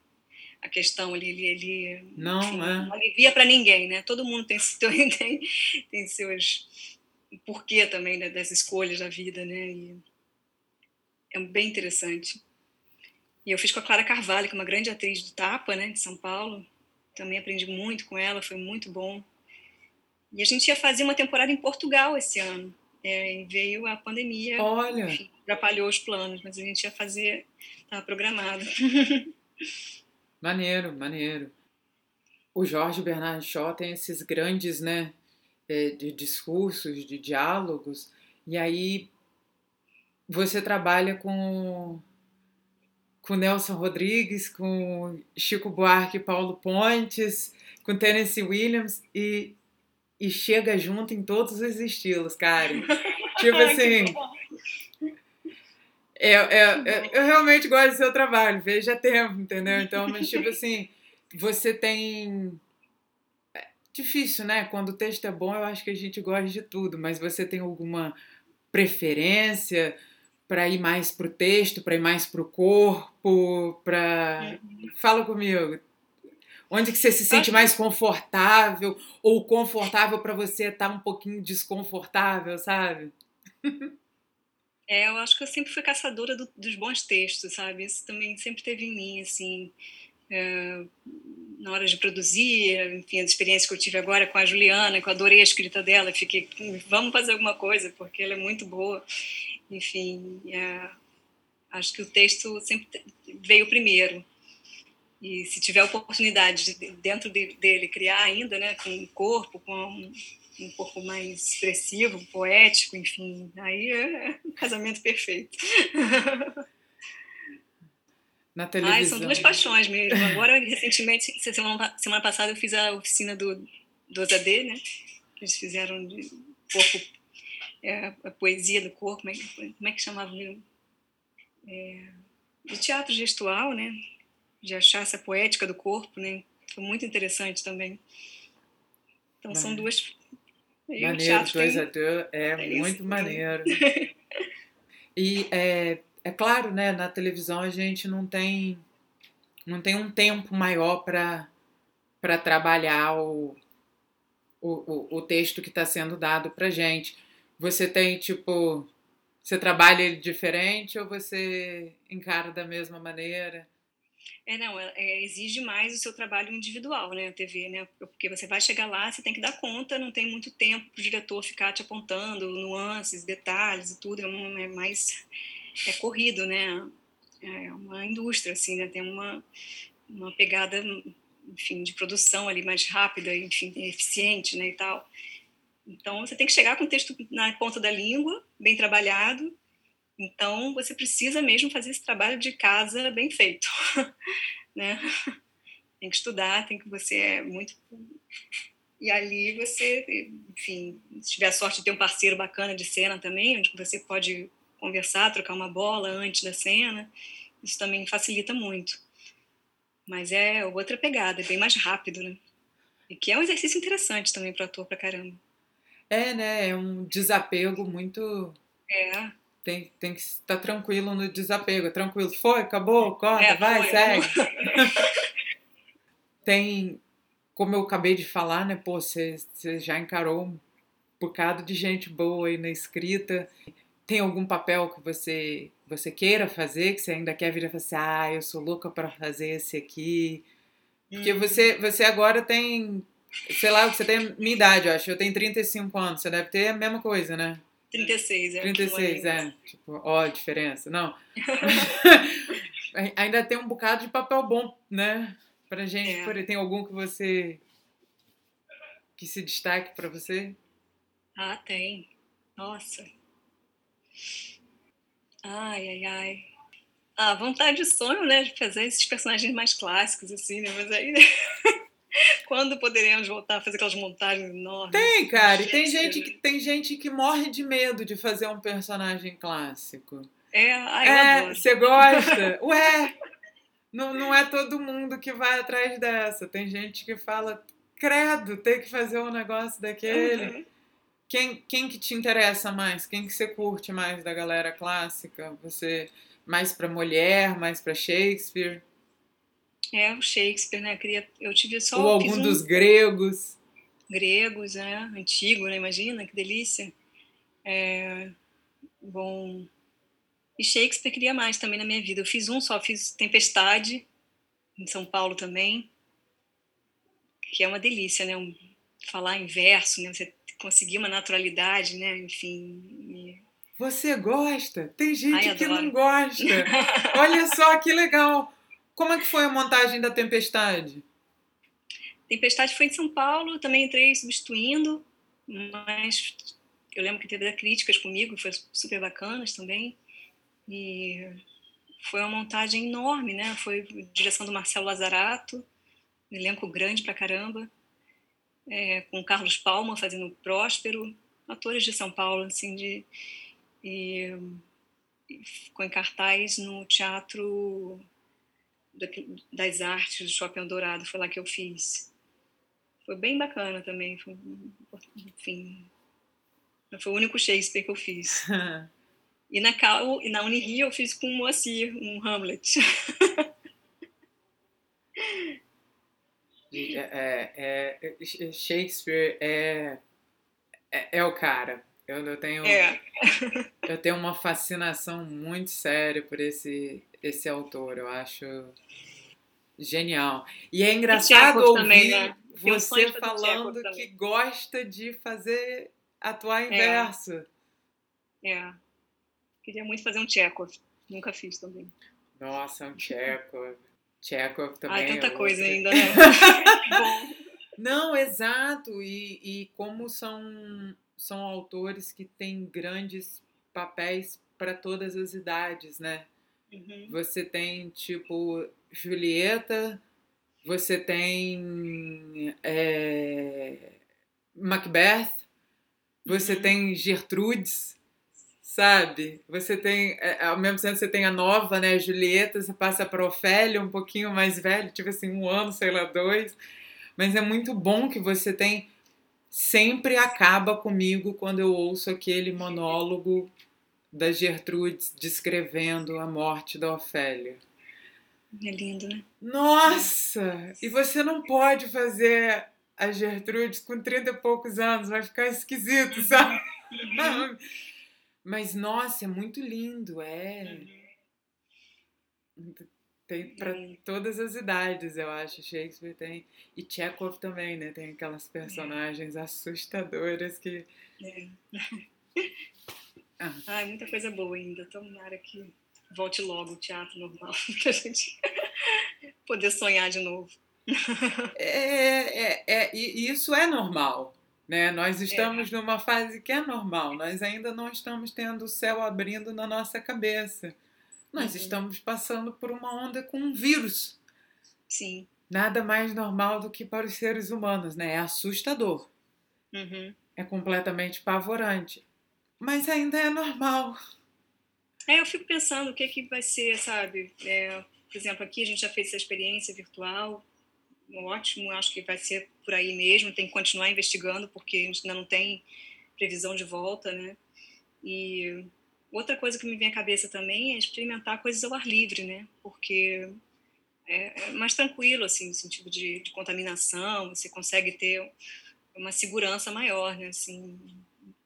a questão ali, ele, ele não, enfim, é. não alivia para ninguém, né? Todo mundo tem, tem, tem seus porquê também né, das escolhas da vida, né? E é bem interessante. E eu fiz com a Clara Carvalho, que é uma grande atriz do Tapa, né, de São Paulo. Também aprendi muito com ela, foi muito bom. E a gente ia fazer uma temporada em Portugal esse ano. É, veio a pandemia, Olha. Enfim, atrapalhou os planos, mas a gente ia fazer, estava programado. Maneiro, maneiro. O Jorge Bernard Shaw tem esses grandes, né, é, de discursos, de diálogos, e aí você trabalha com com Nelson Rodrigues, com Chico Buarque e Paulo Pontes, com Tennessee Williams e, e chega junto em todos os estilos, cara. tipo assim, é, é, é, eu realmente gosto do seu trabalho, veja tempo, entendeu? Então, mas tipo assim, você tem. É difícil, né? Quando o texto é bom, eu acho que a gente gosta de tudo, mas você tem alguma preferência para ir mais pro texto, para ir mais pro corpo, para fala comigo. Onde que você se sente mais confortável ou confortável para você estar tá um pouquinho desconfortável, sabe? É, eu acho que eu sempre fui caçadora do, dos bons textos, sabe? Isso também sempre teve em mim, assim, é, na hora de produzir, enfim, as experiências que eu tive agora com a Juliana, que eu adorei a escrita dela, fiquei, vamos fazer alguma coisa, porque ela é muito boa. Enfim, é, acho que o texto sempre veio primeiro. E se tiver oportunidade de, dentro de, dele criar ainda, né, com o corpo, com um corpo mais expressivo, poético, enfim, aí é um casamento perfeito. Na televisão. Ai, são duas paixões mesmo. Agora, recentemente, semana, semana passada, eu fiz a oficina do, do AD, né? Eles fizeram de corpo, é, a poesia do corpo, como é, como é que chamava? É, de teatro gestual, né? De achar essa poética do corpo, né? Foi muito interessante também. Então, são duas Maneiro, 2 a 2 é, é muito isso, maneiro. e é, é claro, né, na televisão a gente não tem não tem um tempo maior para para trabalhar o, o, o texto que está sendo dado para gente. Você tem tipo você trabalha ele diferente ou você encara da mesma maneira? É, não, é, é, exige mais o seu trabalho individual, né, a TV, né, porque você vai chegar lá, você tem que dar conta, não tem muito tempo para o diretor ficar te apontando nuances, detalhes e tudo, é, um, é mais, é corrido, né, é uma indústria, assim, né, tem uma, uma pegada, enfim, de produção ali mais rápida, enfim, eficiente, né, e tal. Então, você tem que chegar com o texto na ponta da língua, bem trabalhado, então, você precisa mesmo fazer esse trabalho de casa bem feito, né? Tem que estudar, tem que você é muito e ali você, enfim, se tiver a sorte de ter um parceiro bacana de cena também, onde você pode conversar, trocar uma bola antes da cena, isso também facilita muito. Mas é outra pegada, é bem mais rápido, né? E que é um exercício interessante também para ator pra caramba. É, né? É um desapego muito. É tem, tem que estar tranquilo no desapego. Tranquilo, foi, acabou, corta, é, vai, foi, segue. tem, como eu acabei de falar, né? Pô, você, você já encarou um bocado de gente boa aí na escrita. Tem algum papel que você você queira fazer, que você ainda quer vir e falar assim, ah, eu sou louca para fazer esse aqui. Porque hum. você, você agora tem sei lá, você tem a minha idade, eu acho. Eu tenho 35 anos, você deve ter a mesma coisa, né? 36, é. 36, é. Tipo, ó, a diferença. Não. Ainda tem um bocado de papel bom, né? Pra gente. É. Tem algum que você. que se destaque pra você? Ah, tem. Nossa. Ai, ai, ai. Ah, vontade de sonho, né? De fazer esses personagens mais clássicos, assim, né? Mas aí. Quando poderemos voltar a fazer aquelas montagens enormes? Tem, cara. E tem gente, que, tem gente que morre de medo de fazer um personagem clássico. É, ai, é você gosta? Ué, não, não é todo mundo que vai atrás dessa. Tem gente que fala, credo, tem que fazer um negócio daquele. Uhum. Quem, quem que te interessa mais? Quem que você curte mais da galera clássica? Você mais para mulher, mais para Shakespeare? É, o Shakespeare, né? Eu, tive só. Ou algum um... dos gregos. Gregos, né? Antigo, né? Imagina, que delícia. É... Bom. E Shakespeare queria mais também na minha vida. Eu fiz um só, fiz Tempestade, em São Paulo também, que é uma delícia, né? Um, falar em verso, né? Você conseguir uma naturalidade, né? Enfim. E... Você gosta? Tem gente Ai, que não gosta. Olha só que legal. Como é que foi a montagem da Tempestade? Tempestade foi em São Paulo, também entrei substituindo, mas eu lembro que teve críticas comigo, foi super bacanas também. E foi uma montagem enorme, né? Foi direção do Marcelo Lazarato, um elenco grande pra caramba, é, com Carlos Palma fazendo Próspero, atores de São Paulo, assim, de, e, ficou em cartaz no Teatro das artes do Shopping Dourado, foi lá que eu fiz. Foi bem bacana também, foi, enfim, foi o único Shakespeare que eu fiz. e na, Cal, na Unirio eu fiz com o Moacir, um Hamlet. É, é, é, Shakespeare é, é, é, o cara. Eu, eu tenho é. eu tenho uma fascinação muito séria por esse esse autor. Eu acho genial. E é engraçado e ouvir também, né? você falando que gosta de fazer atuar em é. verso. É. Queria muito fazer um Chekhov. Nunca fiz também. Nossa, um Chekhov. Chekhov também. Ah, tanta coisa ainda, né? Não, exato. E, e como são, são autores que têm grandes papéis para todas as idades, né? Uhum. Você tem, tipo, Julieta, você tem é, Macbeth, você uhum. tem Gertrudes, sabe? Você tem, é, ao mesmo tempo, você tem a nova, né, Julieta, você passa para Ofélia, um pouquinho mais velho, tipo assim, um ano, sei lá, dois. Mas é muito bom que você tem. Sempre acaba comigo quando eu ouço aquele monólogo da Gertrudes descrevendo a morte da Ofélia. É lindo, né? Nossa! E você não pode fazer a Gertrudes com 30 e poucos anos, vai ficar esquisito, sabe? Uhum. Mas, nossa, é muito lindo, é. Uhum. Tem para todas as idades, eu acho. Shakespeare tem. E Chekhov também, né? Tem aquelas personagens é. assustadoras que. É. Ah. Ai, muita coisa boa ainda. Tomara que volte logo o teatro normal, pra gente poder sonhar de novo. É, é, é, e isso é normal. Né? Nós estamos é. numa fase que é normal, nós ainda não estamos tendo o céu abrindo na nossa cabeça. Nós uhum. estamos passando por uma onda com um vírus. Sim. Nada mais normal do que para os seres humanos, né? É assustador. Uhum. É completamente pavorante mas ainda é normal. É, eu fico pensando o que, que vai ser, sabe? É, por exemplo, aqui a gente já fez essa experiência virtual, ótimo, acho que vai ser por aí mesmo, tem que continuar investigando, porque a gente ainda não tem previsão de volta, né? E outra coisa que me vem à cabeça também é experimentar coisas ao ar livre, né? Porque é, é mais tranquilo, assim, no sentido de, de contaminação, você consegue ter uma segurança maior, né? Assim,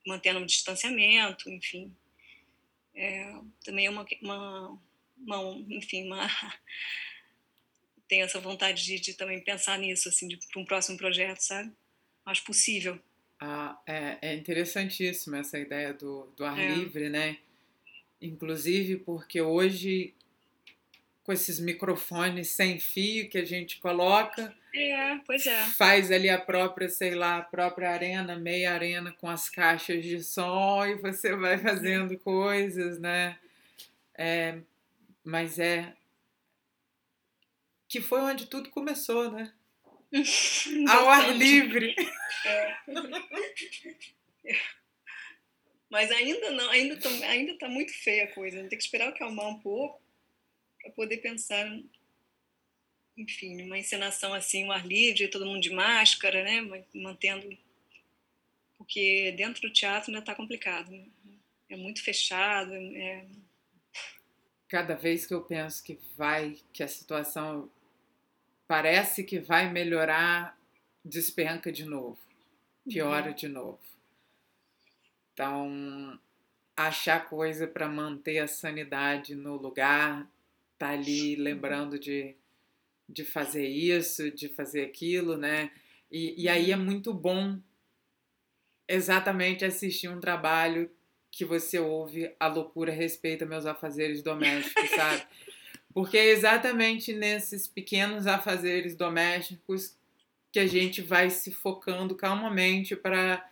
mantendo um distanciamento, enfim. É, também é uma, uma, uma, enfim, uma tenho essa vontade de, de também pensar nisso, assim, para um próximo projeto, sabe? Acho possível. Ah, é, é interessantíssima essa ideia do, do ar é. livre, né? Inclusive porque hoje, com esses microfones sem fio que a gente coloca, é, pois é. faz ali a própria, sei lá, a própria arena, meia arena com as caixas de som e você vai fazendo coisas, né? É, mas é que foi onde tudo começou, né? Ao ar livre. É. Mas ainda não, ainda tá, ainda tá muito feia a coisa. Tem que esperar acalmar um pouco para poder pensar, enfim, uma encenação assim, um ar livre, todo mundo de máscara, né? Mantendo, porque dentro do teatro ainda está complicado. Né? É muito fechado. É... Cada vez que eu penso que vai, que a situação parece que vai melhorar, despenca de novo, piora uhum. de novo. Então, achar coisa para manter a sanidade no lugar, tá ali lembrando de, de fazer isso, de fazer aquilo, né? E, e aí é muito bom exatamente assistir um trabalho que você ouve a loucura respeita meus afazeres domésticos, sabe? Porque é exatamente nesses pequenos afazeres domésticos que a gente vai se focando calmamente para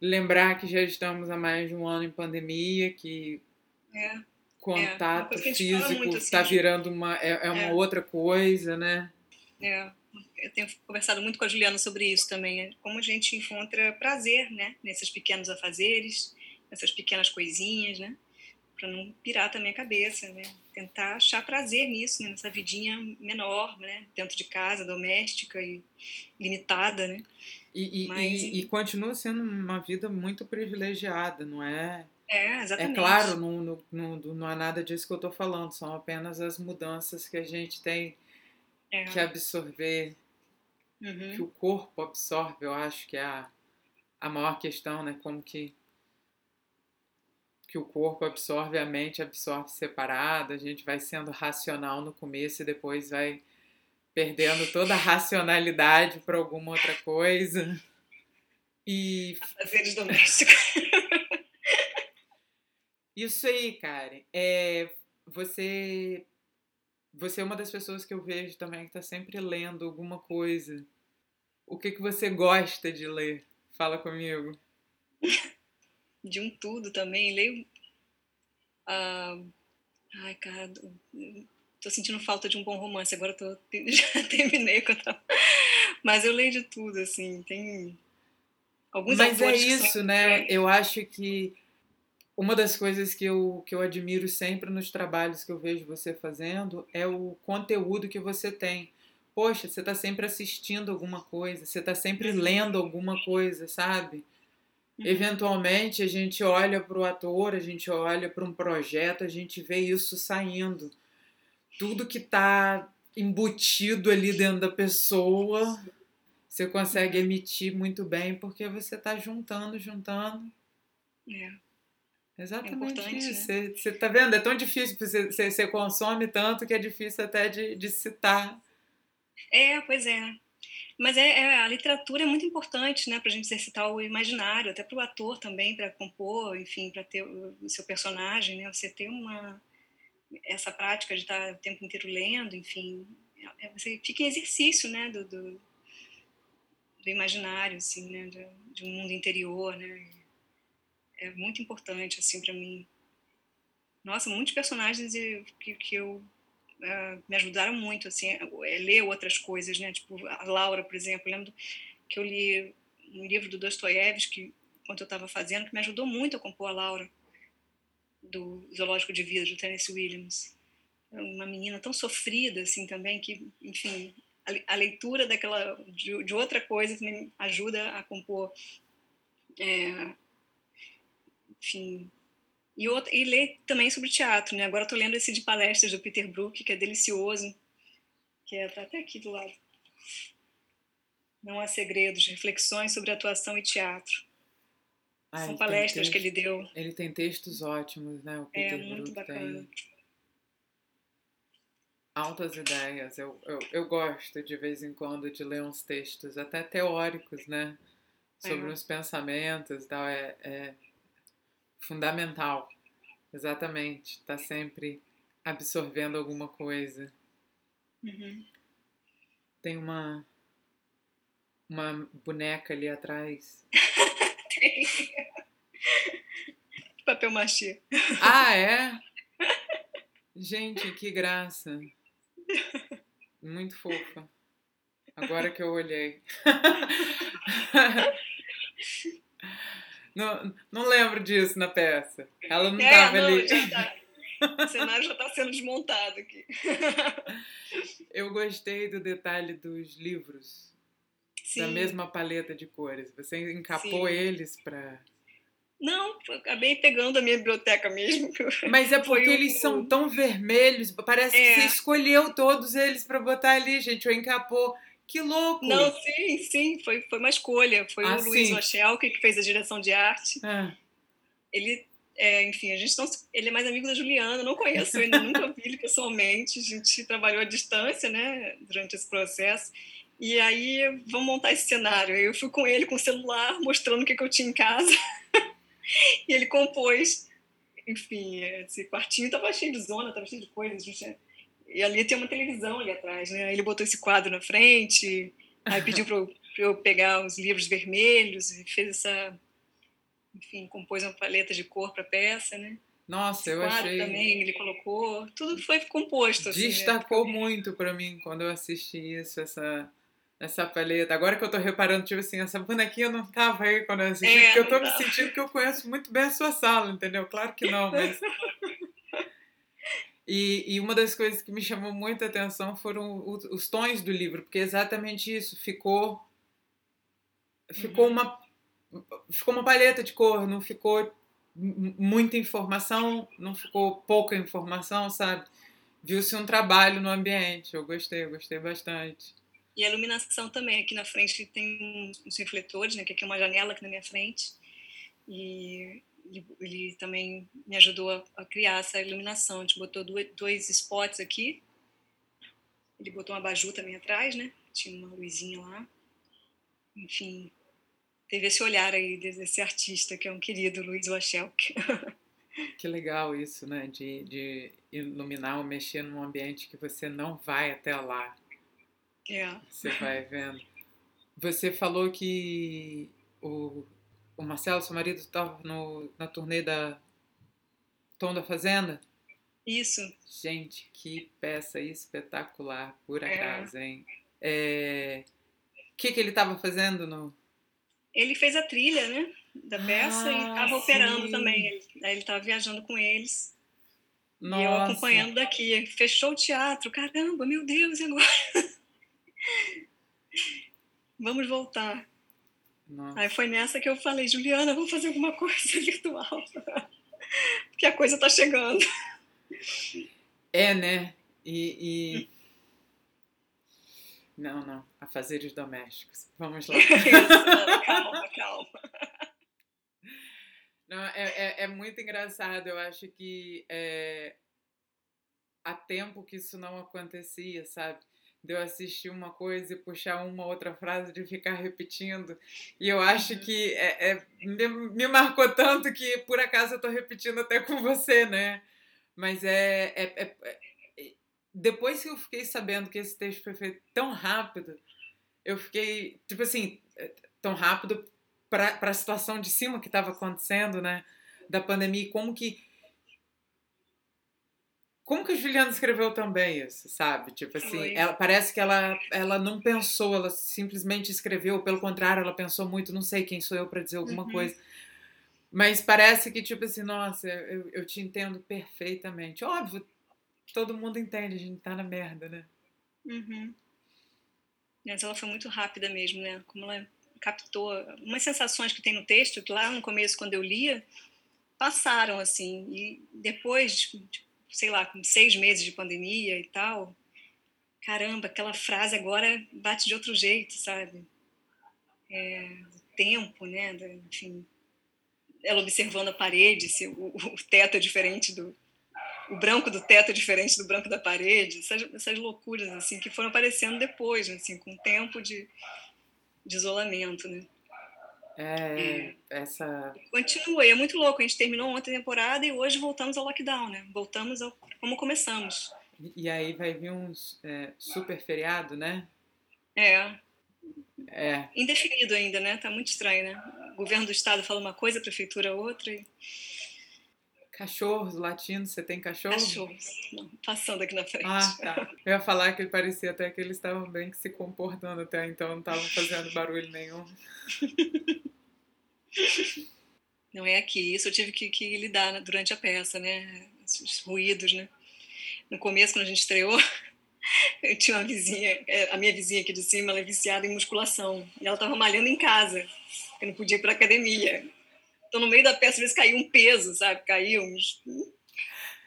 lembrar que já estamos há mais de um ano em pandemia, que é, contato é, físico está assim, virando uma, é, é uma é. outra coisa, né? É, eu tenho conversado muito com a Juliana sobre isso também, é como a gente encontra prazer, né, nesses pequenos afazeres, nessas pequenas coisinhas, né? para não pirar também a cabeça, né? Tentar achar prazer nisso, né? nessa vidinha menor, né? Dentro de casa, doméstica e limitada, né? E, e, Mas, e, e continua sendo uma vida muito privilegiada, não é? É, exatamente. É claro, não, não, não, não é nada disso que eu estou falando, são apenas as mudanças que a gente tem é. que absorver, uhum. que o corpo absorve, eu acho que é a, a maior questão, né? Como que que o corpo absorve, a mente absorve separado, a gente vai sendo racional no começo e depois vai perdendo toda a racionalidade para alguma outra coisa. E. Fazeres domésticos. Isso aí, Karen. É, você, você é uma das pessoas que eu vejo também que está sempre lendo alguma coisa. O que, que você gosta de ler? Fala comigo de um tudo também. Leio. Uh, ai, cara, tô sentindo falta de um bom romance. Agora tô, já terminei com a... Mas eu leio de tudo, assim. Tem alguns Mas é isso, né? Eu acho que uma das coisas que eu, que eu admiro sempre nos trabalhos que eu vejo você fazendo é o conteúdo que você tem. Poxa, você está sempre assistindo alguma coisa, você está sempre uhum. lendo alguma coisa, sabe? Uhum. Eventualmente a gente olha para o ator, a gente olha para um projeto, a gente vê isso saindo. Tudo que está embutido ali dentro da pessoa, você consegue emitir muito bem porque você está juntando, juntando. É. Exatamente é isso. Né? Você, você tá vendo? É tão difícil, você, você, você consome tanto que é difícil até de, de citar. É, pois é. Mas é, é, a literatura é muito importante, né, para a gente exercitar o imaginário, até para o ator também, para compor, enfim, para ter o, o, seu personagem, né, você ter uma essa prática de estar o tempo inteiro lendo, enfim, é, você fica em exercício, né, do, do, do imaginário, assim, né, de, de, um mundo interior, né, é muito importante, assim, para mim. Nossa, muitos personagens que, que eu uh, me ajudaram muito, assim, é, ler outras coisas, né? Tipo, a Laura, por exemplo, lembro que eu li um livro do Dostoiévski, enquanto eu estava fazendo, que me ajudou muito a compor a Laura, do Zoológico de Vida, do Tennessee Williams. Uma menina tão sofrida, assim, também, que, enfim, a leitura daquela, de, de, outra coisa me ajuda a compor, é, enfim, e, outra, e ler também sobre teatro, né? Agora estou lendo esse de palestras do Peter Brook, que é delicioso, que é tá até aqui do lado. Não há segredos, reflexões sobre atuação e teatro. Ah, São palestras texto, que ele deu. Ele tem textos ótimos, né? O é, Peter é, muito Brook bacana. Tem... Altas ideias. Eu, eu, eu gosto de vez em quando de ler uns textos, até teóricos, né? Sobre É. os pensamentos e tal. É, é fundamental. Exatamente. Tá sempre absorvendo alguma coisa. Uhum. Tem uma uma boneca ali atrás. Papel machê. Ah, é? Gente, que graça. Muito fofa. Agora que eu olhei. Não, não lembro disso na peça. Ela não É, estava não, ali. já tá. O cenário já está sendo desmontado aqui. Eu gostei do detalhe dos livros, Sim. da mesma paleta de cores. Você encapou Sim. eles para. Não, acabei pegando a minha biblioteca mesmo. Mas é porque Foi eles são tão vermelhos, parece que É. você escolheu todos eles para botar ali, gente. Ou encapou. Que louco! Não, sim, sim, foi, foi uma escolha. Foi Ah, o Luiz sim. Lachelke que fez a direção de arte. Ah, Ele, é, enfim, a gente não, ele é mais amigo da Juliana, não conheço ainda, nunca vi ele pessoalmente. A gente trabalhou à distância, né, durante esse processo. E aí, vamos montar esse cenário. Eu fui com ele com o celular, mostrando o que, que eu tinha em casa. e ele compôs. Enfim, esse quartinho estava cheio de zona, estava cheio de coisas. a gente- E ali tem uma televisão ali atrás, né? Ele botou esse quadro na frente, aí pediu para eu, eu pegar os livros vermelhos e fez essa. Enfim, compôs uma paleta de cor para a peça, né? nossa, Esse eu achei. também ele colocou, tudo foi composto. Assim, né? Destacou muito pra mim quando eu assisti isso, essa, essa paleta. Agora que eu tô reparando, tipo assim, essa bonequinha não tava aí quando eu assisti, É, porque eu tô me sentindo que eu conheço muito bem a sua sala, entendeu? Claro que não, mas. E, e uma das coisas que me chamou muita atenção foram os, os tons do livro, porque é exatamente isso, ficou. Ficou Uhum. uma. Ficou uma paleta de cor, não ficou muita informação, não ficou pouca informação, sabe? Viu-se um trabalho no ambiente. Eu gostei, eu gostei bastante. E a iluminação também, aqui na frente tem uns- uns refletores, né? Que aqui é uma janela aqui na minha frente. E ele, ele também me ajudou a, a criar essa iluminação. A gente botou dois, dois spots aqui. Ele botou uma abajur também atrás, né? Tinha uma luzinha lá. Enfim, teve esse olhar aí desse artista, que é um querido, Luiz Wachelk. Que legal isso, né? De, de iluminar ou mexer num ambiente que você não vai até lá. É. Você vai vendo. Você falou que o, o Marcelo, seu marido, estava na turnê da Tom da Fazenda. Isso. Gente, que peça espetacular, por É. acaso, hein? É... O que, que ele estava fazendo no. Ele fez a trilha, né? Da peça e Ah, estava operando também. Ele- ele estava viajando com eles. E eu Nossa. acompanhando daqui. Fechou o teatro. Caramba, meu Deus, e agora? Vamos voltar. Nossa. Aí foi nessa que eu falei, Juliana, vamos fazer alguma coisa virtual. Porque a coisa está chegando. É, né? E. e... Não, não. Afazeres domésticos. Vamos lá. Isso, não, calma, calma. Não, é, é, é muito engraçado. Eu acho que é, há tempo que isso não acontecia, sabe? De eu assistir uma coisa e puxar uma outra frase de ficar repetindo. E eu acho que é, é- me, me marcou tanto que por acaso eu tô repetindo até com você, né? Mas é, é, é- é- Depois que eu fiquei sabendo que esse texto foi feito tão rápido, eu fiquei, tipo assim, é, tão rápido para a situação de cima que estava acontecendo, né? Da pandemia, e como que. Como que a Juliana escreveu também isso, sabe? Tipo assim, ela, parece que ela, ela não pensou, ela simplesmente escreveu, pelo contrário, ela pensou muito, não sei quem sou eu para dizer alguma Uhum. coisa. Mas parece que, tipo assim, nossa, eu, eu te entendo perfeitamente. Óbvio, todo mundo entende, a gente tá na merda, né? Uhum. Mas ela foi muito rápida mesmo, né? Como ela captou umas sensações que tem no texto, que lá no começo, quando eu lia, passaram assim. E depois, tipo, sei lá, com seis meses de pandemia e tal, caramba, aquela frase agora bate de outro jeito, sabe? É, o tempo, né? Enfim, ela observando a parede, se o, o teto é diferente do, o branco do teto é diferente do branco da parede, essas, essas loucuras assim que foram aparecendo depois, assim, com o tempo de, de isolamento, né? É, é, essa. Continua, e é muito louco. A gente terminou ontem a temporada e hoje voltamos ao lockdown, né? Voltamos ao, como começamos. E aí vai vir um é, super feriado, né? É. É. Indefinido ainda, né? Tá muito estranho, né? O governo do estado fala uma coisa, a prefeitura outra. E... Cachorros latindo, você tem cachorro? Cachorros, Não, passando aqui na frente. Ah, tá. Eu ia falar que ele parecia até que eles estavam bem que se comportando até então, não estavam fazendo barulho nenhum. Não é aqui, isso eu tive que, que lidar durante a peça, né? Os ruídos, né? No começo, quando a gente estreou, eu tinha uma vizinha, é, a minha vizinha aqui de cima, ela é viciada em musculação. E ela estava malhando em casa, eu não podia ir para academia. Então, no meio da peça, às vezes caiu um peso, sabe? Caiu uns.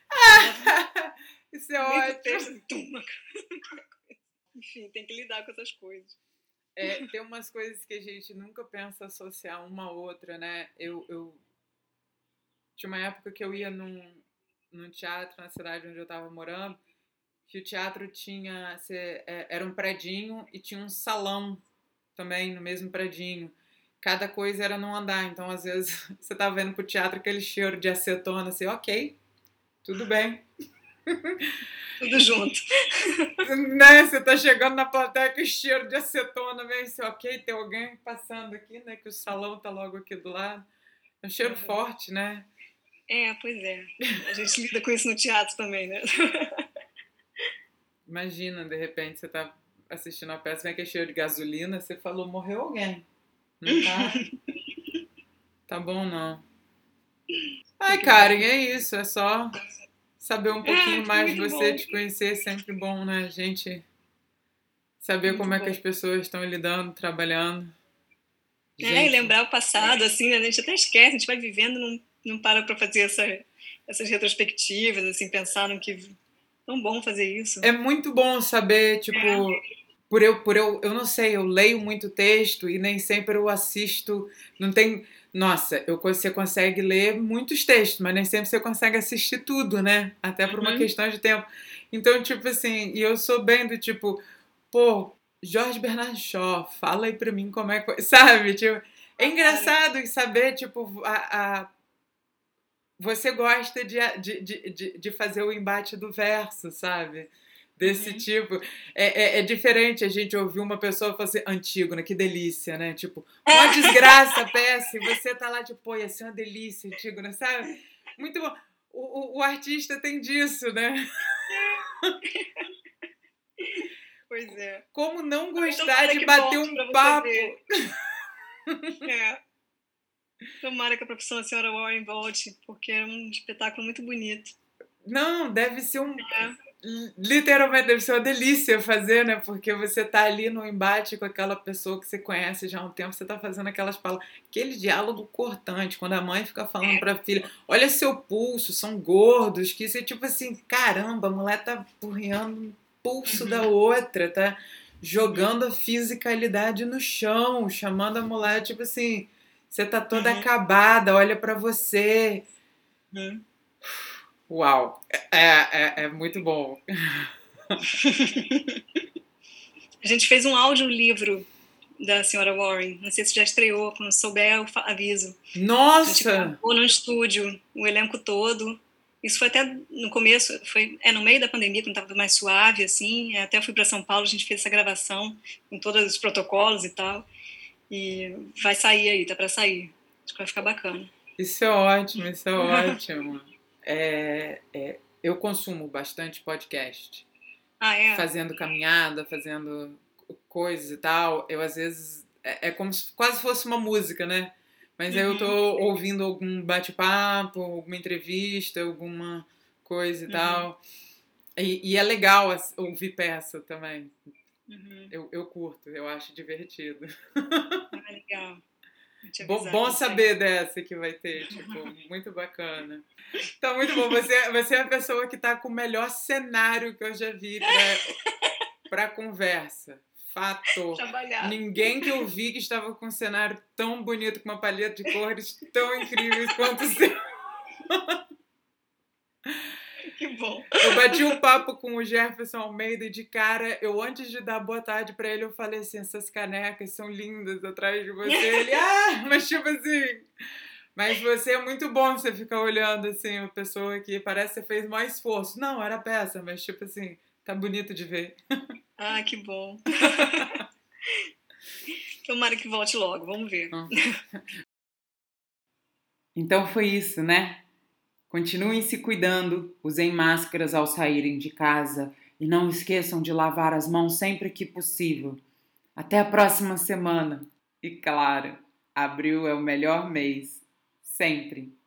Isso é ótimo. Peso, Enfim, tem que lidar com essas coisas. É, tem umas coisas que a gente nunca pensa associar uma a outra, né? Eu, eu tinha uma época que eu ia num, num teatro na cidade onde eu estava morando, que o teatro tinha é, era um predinho e tinha um salão também no mesmo predinho. Cada coisa era num andar, então às vezes você tá vendo pro teatro aquele cheiro de acetona, assim, ok, tudo bem. Tudo junto. né? Você tá chegando na plateia com cheiro de acetona, vem assim, ok, tem alguém passando aqui, né? Que o salão tá logo aqui do lado. É um cheiro forte, né? É, pois é. A gente lida com isso no teatro também, né? Imagina, de repente, você tá assistindo a peça, vem aquele cheiro de gasolina, você falou, morreu alguém. Não tá? tá bom, não. Ai, Karen, é isso. É só saber um pouquinho mais de você, bom. te conhecer. É sempre bom, né? A gente saber muito como é que as pessoas estão lidando, trabalhando. Gente. É, e lembrar o passado, assim, a gente até esquece, a gente vai vivendo, não, não para para fazer essa, essas retrospectivas, assim, pensar no que. Tão bom fazer isso. É muito bom saber, tipo. É por eu, por eu, eu não sei, eu leio muito texto e nem sempre eu assisto, não tem, nossa, eu, você consegue ler muitos textos, mas nem sempre você consegue assistir tudo, né? Até por uma uhum. questão de tempo. Então, tipo assim, e eu sou bem do tipo, pô, Jorge Bernard Shaw, fala aí pra mim como é que. Sabe? Tipo, é engraçado saber, tipo, a, a você gosta de, de, de, de fazer o embate do verso, sabe? Desse uhum. tipo. É, é, é, diferente a gente ouvir uma pessoa falar assim, antigo, né? Que delícia, né? Tipo, uma desgraça, peça, e você tá lá, tipo, pô, ia ser uma delícia, antigo, né? Sabe? Muito bom. O, o, o artista tem disso, né? Pois é. Como não gostar de bater um papo? é. Tomara que a profissão da senhora Warren volte, porque é um espetáculo muito bonito. Não, deve ser um. É literalmente deve ser uma delícia fazer, né? Porque você tá ali no embate com aquela pessoa que você conhece já há um tempo, você tá fazendo aquelas palavras, aquele diálogo cortante, quando a mãe fica falando pra filha, olha seu pulso, são gordos, que isso é tipo assim, caramba, a mulher tá porreando o pulso uhum. da outra, tá jogando a fisicalidade no chão, chamando a mulher, tipo assim, você tá toda uhum. acabada, olha para você. Uhum. Uau, é, é, é muito bom. A gente fez um audiolivro da senhora Warren. Não sei se já estreou, quando souber eu aviso. Nossa! Gente no estúdio, o elenco todo. Isso foi até no começo, foi é no meio da pandemia, quando estava mais suave, assim. Até fui para São Paulo, a gente fez essa gravação com todos os protocolos e tal. E vai sair aí, tá para sair. Acho que vai ficar bacana. Isso é ótimo, isso é ótimo é, é, eu consumo bastante podcast. Ah, é? Fazendo caminhada, fazendo coisas e tal. Eu, às vezes, é, é como se quase fosse uma música, né? Mas uhum. aí eu tô uhum. ouvindo algum bate-papo, alguma entrevista, alguma coisa e uhum. tal. E, e, é legal ouvir peça também. Uhum. Eu, eu curto, eu acho divertido. Ah, legal. Bom, bom saber dessa que vai ter, tipo, muito bacana. Então, muito bom. Você, você é a pessoa que está com o melhor cenário que eu já vi para conversa. Fato. Trabalhar. Ninguém que eu vi que estava com um cenário tão bonito, com uma paleta de cores tão incríveis quanto o seu. Que bom. Eu bati um papo com o Jefferson Almeida e de cara, eu antes de dar boa tarde pra ele, eu falei assim: essas canecas são lindas atrás de você. Ele, ah, mas tipo assim. Mas você é muito bom você ficar olhando assim, uma pessoa que parece que você fez mais esforço. Não, era peça, mas tipo assim, tá bonito de ver. Ah, que bom. Tomara que volte logo, vamos ver. Então foi isso, né? Continuem se cuidando, usem máscaras ao saírem de casa e não esqueçam de lavar as mãos sempre que possível. Até a próxima semana. E claro, abril é o melhor mês, sempre.